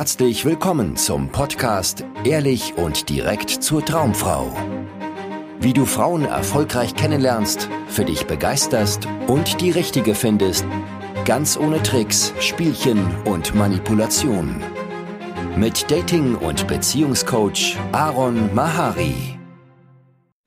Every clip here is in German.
Herzlich willkommen zum Podcast Ehrlich und direkt zur Traumfrau. Wie du Frauen erfolgreich kennenlernst, für dich begeisterst und die richtige findest, ganz ohne Tricks, Spielchen und Manipulation. Mit Dating- und Beziehungscoach Aaron Mahari.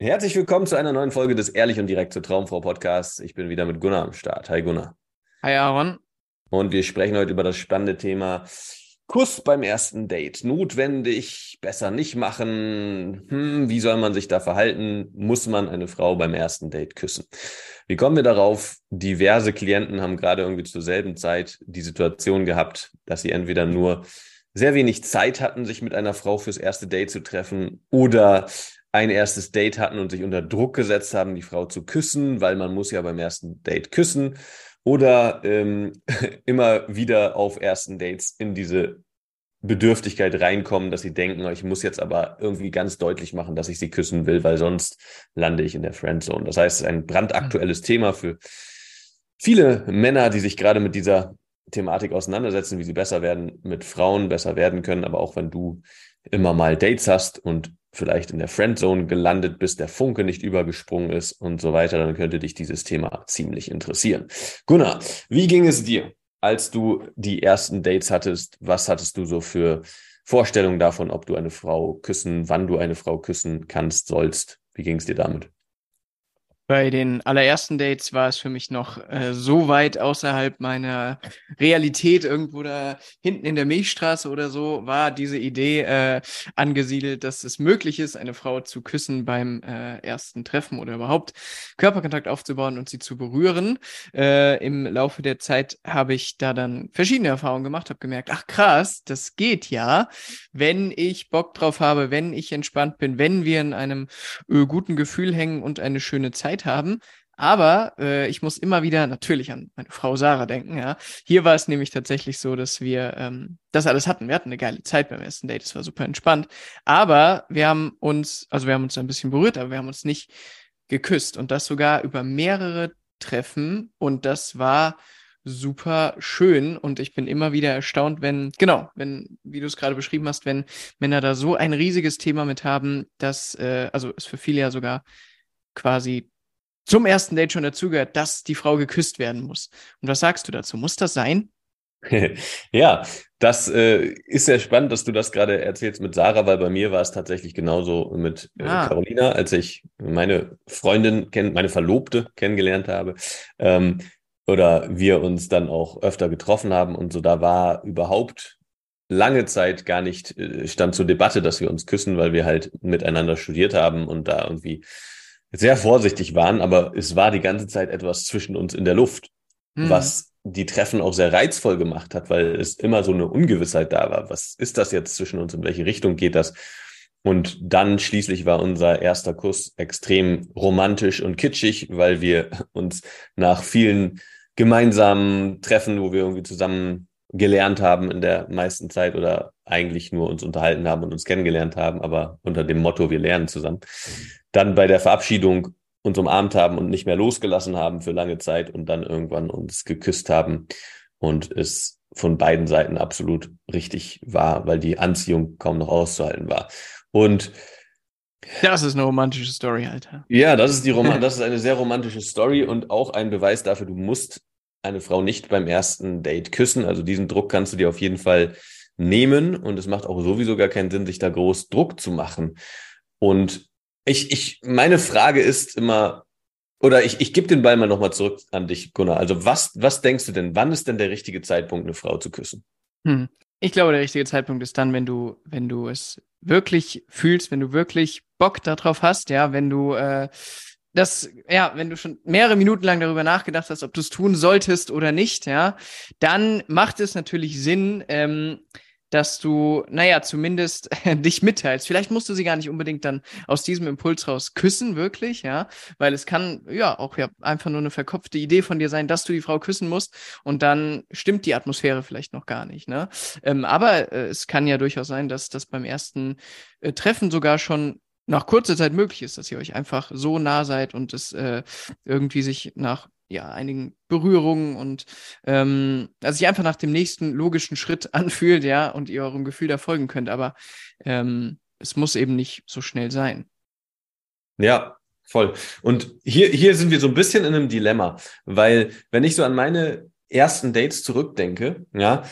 Herzlich willkommen zu einer neuen Folge des Ehrlich und direkt zur Traumfrau Podcasts. Ich bin wieder mit Gunnar am Start. Hi Gunnar. Hi Aaron. Und wir sprechen heute über das spannende Thema Kuss beim ersten Date. Notwendig, besser nicht machen. Hm, wie soll man sich da verhalten? Muss man eine Frau beim ersten Date küssen? Wie kommen wir darauf? Diverse Klienten haben gerade irgendwie zur selben Zeit die Situation gehabt, dass sie entweder nur sehr wenig Zeit hatten, sich mit einer Frau fürs erste Date zu treffen oder ein erstes Date hatten und sich unter Druck gesetzt haben, die Frau zu küssen, weil man muss ja beim ersten Date küssen oder ähm, immer wieder auf ersten Dates in diese Bedürftigkeit reinkommen, dass sie denken, ich muss jetzt aber irgendwie ganz deutlich machen, dass ich sie küssen will, weil sonst lande ich in der Friendzone. Das heißt, es ist ein brandaktuelles mhm. Thema für viele Männer, die sich gerade mit dieser Thematik auseinandersetzen, wie sie besser werden mit Frauen, besser werden können. Aber auch wenn du immer mal Dates hast und vielleicht in der Friendzone gelandet bist, der Funke nicht übergesprungen ist und so weiter, dann könnte dich dieses Thema ziemlich interessieren. Gunnar, wie ging es dir, als du die ersten Dates hattest? Was hattest du so für Vorstellungen davon, ob du eine Frau küssen, wann du eine Frau küssen kannst, sollst? Wie ging es dir damit? Bei den allerersten Dates war es für mich noch äh, so weit außerhalb meiner Realität, irgendwo da hinten in der Milchstraße oder so, war diese Idee äh, angesiedelt, dass es möglich ist, eine Frau zu küssen beim äh, ersten Treffen oder überhaupt Körperkontakt aufzubauen und sie zu berühren. Äh, Im Laufe der Zeit habe ich da dann verschiedene Erfahrungen gemacht, habe gemerkt, ach krass, das geht ja, wenn ich Bock drauf habe, wenn ich entspannt bin, wenn wir in einem äh, guten Gefühl hängen und eine schöne Zeit Zeit haben. Aber äh, ich muss immer wieder natürlich an meine Frau Sarah denken. Ja, hier war es nämlich tatsächlich so, dass wir ähm, das alles hatten. Wir hatten eine geile Zeit beim ersten Date. Es war super entspannt. Aber wir haben uns, also wir haben uns ein bisschen berührt, aber wir haben uns nicht geküsst und das sogar über mehrere Treffen. Und das war super schön und ich bin immer wieder erstaunt, wenn, genau, wenn, wie du es gerade beschrieben hast, wenn Männer da so ein riesiges Thema mit haben, dass, äh, also es für viele ja sogar quasi zum ersten Date schon dazugehört, dass die Frau geküsst werden muss. Und was sagst du dazu? Muss das sein? ja, das äh, ist sehr spannend, dass du das gerade erzählst mit Sarah, weil bei mir war es tatsächlich genauso mit äh, ah. Carolina, als ich meine Freundin, kenn meine Verlobte kennengelernt habe. Ähm, oder wir uns dann auch öfter getroffen haben und so, da war überhaupt lange Zeit gar nicht, äh, stand zur Debatte, dass wir uns küssen, weil wir halt miteinander studiert haben und da irgendwie sehr vorsichtig waren, aber es war die ganze Zeit etwas zwischen uns in der Luft, mhm. was die Treffen auch sehr reizvoll gemacht hat, weil es immer so eine Ungewissheit da war. Was ist das jetzt zwischen uns? In welche Richtung geht das? Und dann schließlich war unser erster Kuss extrem romantisch und kitschig, weil wir uns nach vielen gemeinsamen Treffen, wo wir irgendwie zusammen gelernt haben in der meisten Zeit oder eigentlich nur uns unterhalten haben und uns kennengelernt haben, aber unter dem Motto, wir lernen zusammen, dann bei der Verabschiedung uns umarmt haben und nicht mehr losgelassen haben für lange Zeit und dann irgendwann uns geküsst haben und es von beiden Seiten absolut richtig war, weil die Anziehung kaum noch auszuhalten war. Und das ist eine romantische Story, Alter. Ja, das ist die Roman das ist eine sehr romantische Story und auch ein Beweis dafür, du musst eine Frau nicht beim ersten Date küssen. Also diesen Druck kannst du dir auf jeden Fall nehmen und es macht auch sowieso gar keinen Sinn, sich da groß Druck zu machen. Und ich, ich, meine Frage ist immer, oder ich, ich gebe den Ball mal nochmal zurück an dich, Gunnar. Also was, was denkst du denn, wann ist denn der richtige Zeitpunkt, eine Frau zu küssen? Hm. Ich glaube, der richtige Zeitpunkt ist dann, wenn du, wenn du es wirklich fühlst, wenn du wirklich Bock darauf hast, ja, wenn du äh, das, ja, wenn du schon mehrere Minuten lang darüber nachgedacht hast, ob du es tun solltest oder nicht, ja, dann macht es natürlich Sinn, ähm, dass du, naja, zumindest dich mitteilst. Vielleicht musst du sie gar nicht unbedingt dann aus diesem Impuls raus küssen, wirklich, ja, weil es kann ja auch ja einfach nur eine verkopfte Idee von dir sein, dass du die Frau küssen musst und dann stimmt die Atmosphäre vielleicht noch gar nicht, ne? Ähm, aber äh, es kann ja durchaus sein, dass das beim ersten äh, Treffen sogar schon nach kurzer Zeit möglich ist, dass ihr euch einfach so nah seid und es äh, irgendwie sich nach ja, einigen Berührungen und ähm, also sich einfach nach dem nächsten logischen Schritt anfühlt, ja, und ihr eurem Gefühl da folgen könnt. Aber ähm, es muss eben nicht so schnell sein. Ja, voll. Und hier, hier sind wir so ein bisschen in einem Dilemma, weil wenn ich so an meine ersten Dates zurückdenke, ja,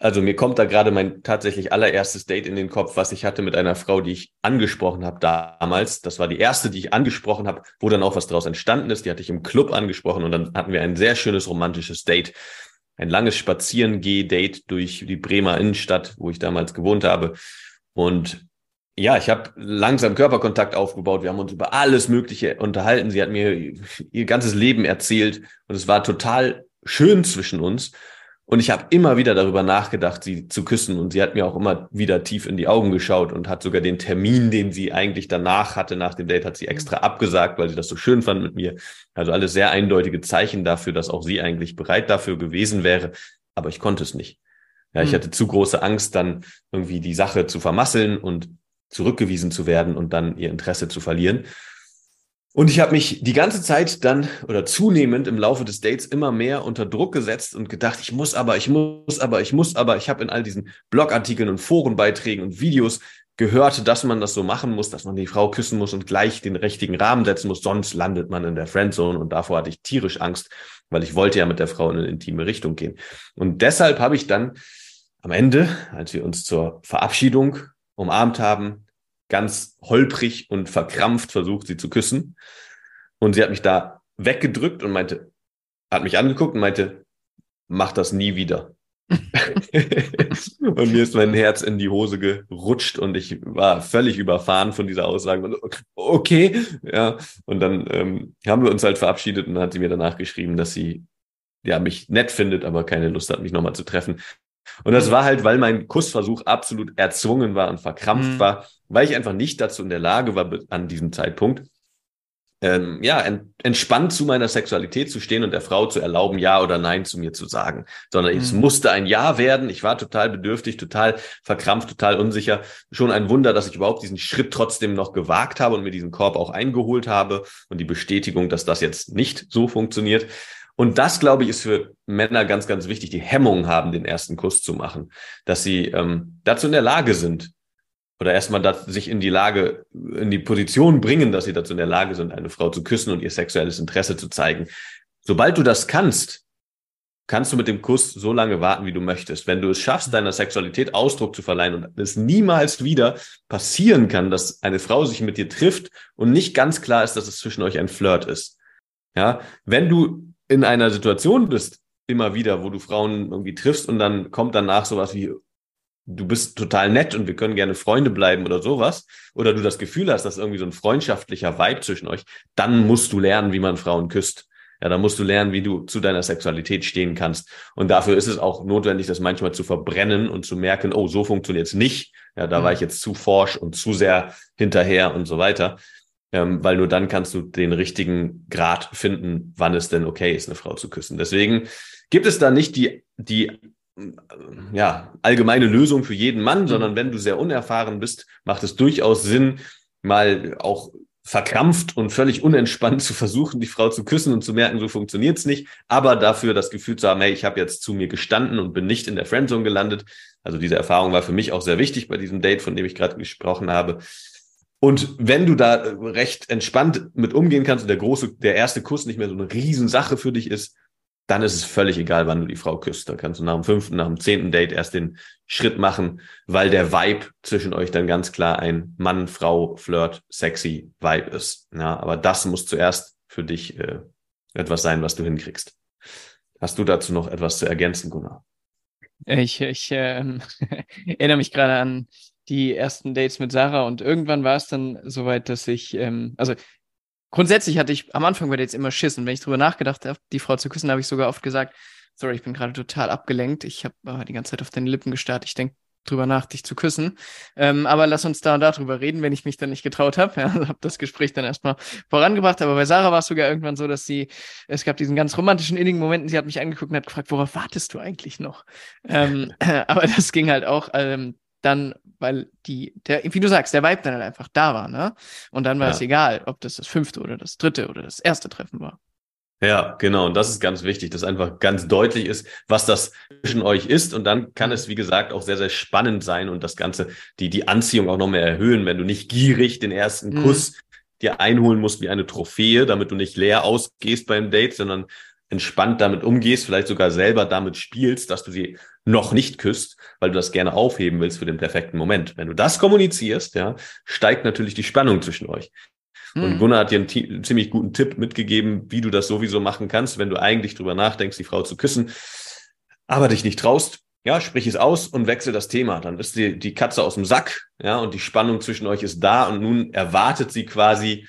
also mir kommt da gerade mein tatsächlich allererstes Date in den Kopf, was ich hatte mit einer Frau, die ich angesprochen habe damals. Das war die erste, die ich angesprochen habe, wo dann auch was daraus entstanden ist. Die hatte ich im Club angesprochen und dann hatten wir ein sehr schönes romantisches Date. Ein langes Spazierengeh-Date durch die Bremer Innenstadt, wo ich damals gewohnt habe. Und ja, ich habe langsam Körperkontakt aufgebaut. Wir haben uns über alles Mögliche unterhalten. Sie hat mir ihr ganzes Leben erzählt und es war total schön zwischen uns. Und ich habe immer wieder darüber nachgedacht, sie zu küssen. Und sie hat mir auch immer wieder tief in die Augen geschaut und hat sogar den Termin, den sie eigentlich danach hatte, nach dem Date, hat sie extra abgesagt, weil sie das so schön fand mit mir. Also alles sehr eindeutige Zeichen dafür, dass auch sie eigentlich bereit dafür gewesen wäre. Aber ich konnte es nicht. Ja, ich hm. hatte zu große Angst, dann irgendwie die Sache zu vermasseln und zurückgewiesen zu werden und dann ihr Interesse zu verlieren. Und ich habe mich die ganze Zeit dann oder zunehmend im Laufe des Dates immer mehr unter Druck gesetzt und gedacht, ich muss aber, ich muss aber, ich muss aber. Ich habe in all diesen Blogartikeln und Forenbeiträgen und Videos gehört, dass man das so machen muss, dass man die Frau küssen muss und gleich den richtigen Rahmen setzen muss, sonst landet man in der Friendzone und davor hatte ich tierisch Angst, weil ich wollte ja mit der Frau in eine intime Richtung gehen. Und deshalb habe ich dann am Ende, als wir uns zur Verabschiedung umarmt haben, ganz holprig und verkrampft versucht, sie zu küssen. Und sie hat mich da weggedrückt und meinte, hat mich angeguckt und meinte, mach das nie wieder. und mir ist mein Herz in die Hose gerutscht und ich war völlig überfahren von dieser Aussage. Und okay, ja. Und dann ähm, haben wir uns halt verabschiedet und dann hat sie mir danach geschrieben, dass sie ja mich nett findet, aber keine Lust hat, mich nochmal zu treffen. Und das war halt, weil mein Kussversuch absolut erzwungen war und verkrampft mhm. war, weil ich einfach nicht dazu in der Lage war an diesem Zeitpunkt, ähm, ja, en entspannt zu meiner Sexualität zu stehen und der Frau zu erlauben, ja oder nein zu mir zu sagen. Sondern mhm. es musste ein Ja werden. Ich war total bedürftig, total verkrampft, total unsicher. Schon ein Wunder, dass ich überhaupt diesen Schritt trotzdem noch gewagt habe und mir diesen Korb auch eingeholt habe und die Bestätigung, dass das jetzt nicht so funktioniert. Und das, glaube ich, ist für Männer ganz, ganz wichtig, die Hemmung haben, den ersten Kuss zu machen, dass sie ähm, dazu in der Lage sind oder erstmal sich in die Lage, in die Position bringen, dass sie dazu in der Lage sind, eine Frau zu küssen und ihr sexuelles Interesse zu zeigen. Sobald du das kannst, kannst du mit dem Kuss so lange warten, wie du möchtest. Wenn du es schaffst, deiner Sexualität Ausdruck zu verleihen und es niemals wieder passieren kann, dass eine Frau sich mit dir trifft und nicht ganz klar ist, dass es zwischen euch ein Flirt ist. Ja, wenn du in einer Situation bist, immer wieder, wo du Frauen irgendwie triffst und dann kommt danach sowas wie, du bist total nett und wir können gerne Freunde bleiben oder sowas, oder du das Gefühl hast, dass irgendwie so ein freundschaftlicher Vibe zwischen euch, dann musst du lernen, wie man Frauen küsst. Ja, dann musst du lernen, wie du zu deiner Sexualität stehen kannst. Und dafür ist es auch notwendig, das manchmal zu verbrennen und zu merken, oh, so funktioniert es nicht. Ja, da war mhm. ich jetzt zu forsch und zu sehr hinterher und so weiter ähm, weil nur dann kannst du den richtigen Grad finden, wann es denn okay ist, eine Frau zu küssen. Deswegen gibt es da nicht die, die äh, ja, allgemeine Lösung für jeden Mann, mhm. sondern wenn du sehr unerfahren bist, macht es durchaus Sinn, mal auch verkrampft und völlig unentspannt zu versuchen, die Frau zu küssen und zu merken, so funktioniert's nicht, aber dafür das Gefühl zu haben, hey, ich habe jetzt zu mir gestanden und bin nicht in der Friendzone gelandet. Also diese Erfahrung war für mich auch sehr wichtig bei diesem Date, von dem ich gerade gesprochen habe. Und wenn du da äh, recht entspannt mit umgehen kannst und der große, der erste Kuss nicht mehr so eine Riesensache für dich ist, dann ist es völlig egal, wann du die Frau küsst. Da kannst du nach dem fünften, nach dem zehnten Date erst den Schritt machen, weil der Vibe zwischen euch dann ganz klar ein Mann, Frau, Flirt, sexy Vibe ist. Ja, aber das muss zuerst für dich äh, etwas sein, was du hinkriegst. Hast du dazu noch etwas zu ergänzen, Gunnar? Ich, ich äh, erinnere mich gerade an die ersten Dates mit Sarah und irgendwann war es dann soweit, dass ich, ähm, also grundsätzlich hatte ich am Anfang bei Dates immer Schiss und wenn ich drüber nachgedacht habe, die Frau zu küssen, habe ich sogar oft gesagt, sorry, ich bin gerade total abgelenkt, ich habe äh, die ganze Zeit auf deine Lippen gestarrt, ich denke drüber nach, dich zu küssen. Ähm, aber lass uns da und darüber reden, wenn ich mich dann nicht getraut habe. Ja, habe das Gespräch dann erstmal vorangebracht. Aber bei Sarah war es sogar irgendwann so, dass sie, es gab diesen ganz romantischen, innigen Momenten, sie hat mich angeguckt und hat gefragt, worauf wartest du eigentlich noch? Ähm, äh, aber das ging halt auch ähm, dann, weil die, der, wie du sagst, der Vibe dann halt einfach da war, ne? Und dann war ja. es egal, ob das das fünfte oder das dritte oder das erste Treffen war. Ja, genau. Und das ist ganz wichtig, dass einfach ganz deutlich ist, was das zwischen euch ist. Und dann kann es, wie gesagt, auch sehr, sehr spannend sein und das Ganze, die, die Anziehung auch noch mehr erhöhen, wenn du nicht gierig den ersten mhm. Kuss dir einholen musst wie eine Trophäe, damit du nicht leer ausgehst beim Date, sondern entspannt damit umgehst, vielleicht sogar selber damit spielst, dass du sie noch nicht küsst, weil du das gerne aufheben willst für den perfekten Moment. Wenn du das kommunizierst, ja, steigt natürlich die Spannung zwischen euch. Und mhm. Gunnar hat dir einen, ziemlich guten Tipp mitgegeben, wie du das sowieso machen kannst, wenn du eigentlich drüber nachdenkst, die Frau zu küssen, aber dich nicht traust. Ja, sprich es aus und wechsel das Thema. Dann ist die, die Katze aus dem Sack, ja, und die Spannung zwischen euch ist da und nun erwartet sie quasi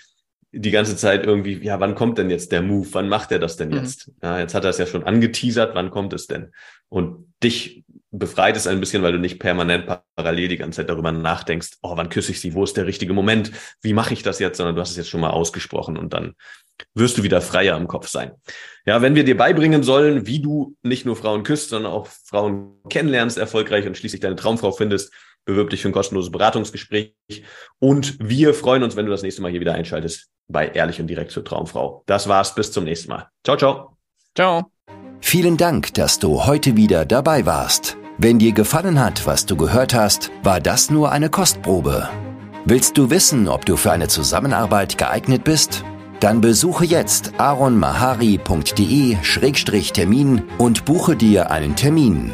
die ganze Zeit irgendwie, ja, wann kommt denn jetzt der Move? Wann macht er das denn mhm. jetzt? Mhm. Ja, jetzt hat er es ja schon angeteasert, wann kommt es denn? Und dich befreit es ein bisschen, weil du nicht permanent parallel die ganze Zeit darüber nachdenkst, oh, wann küsse ich sie, wo ist der richtige Moment, wie mache ich das jetzt, sondern du hast es jetzt schon mal ausgesprochen und dann wirst du wieder freier im Kopf sein. Ja, wenn wir dir beibringen sollen, wie du nicht nur Frauen küsst, sondern auch Frauen kennenlernst, erfolgreich und schließlich deine Traumfrau findest, bewirb dich für ein kostenloses Beratungsgespräch. Und wir freuen uns, wenn du das nächste Mal hier wieder einschaltest bei Ehrlich und Direkt zur Traumfrau. Das war's, bis zum nächsten Mal. Ciao, ciao. Ciao. Vielen Dank, dass du heute wieder dabei warst. Wenn dir gefallen hat, was du gehört hast, war das nur eine Kostprobe. Willst du wissen, ob du für eine Zusammenarbeit geeignet bist? Dann besuche jetzt aronmahari.de-termin und buche dir einen Termin.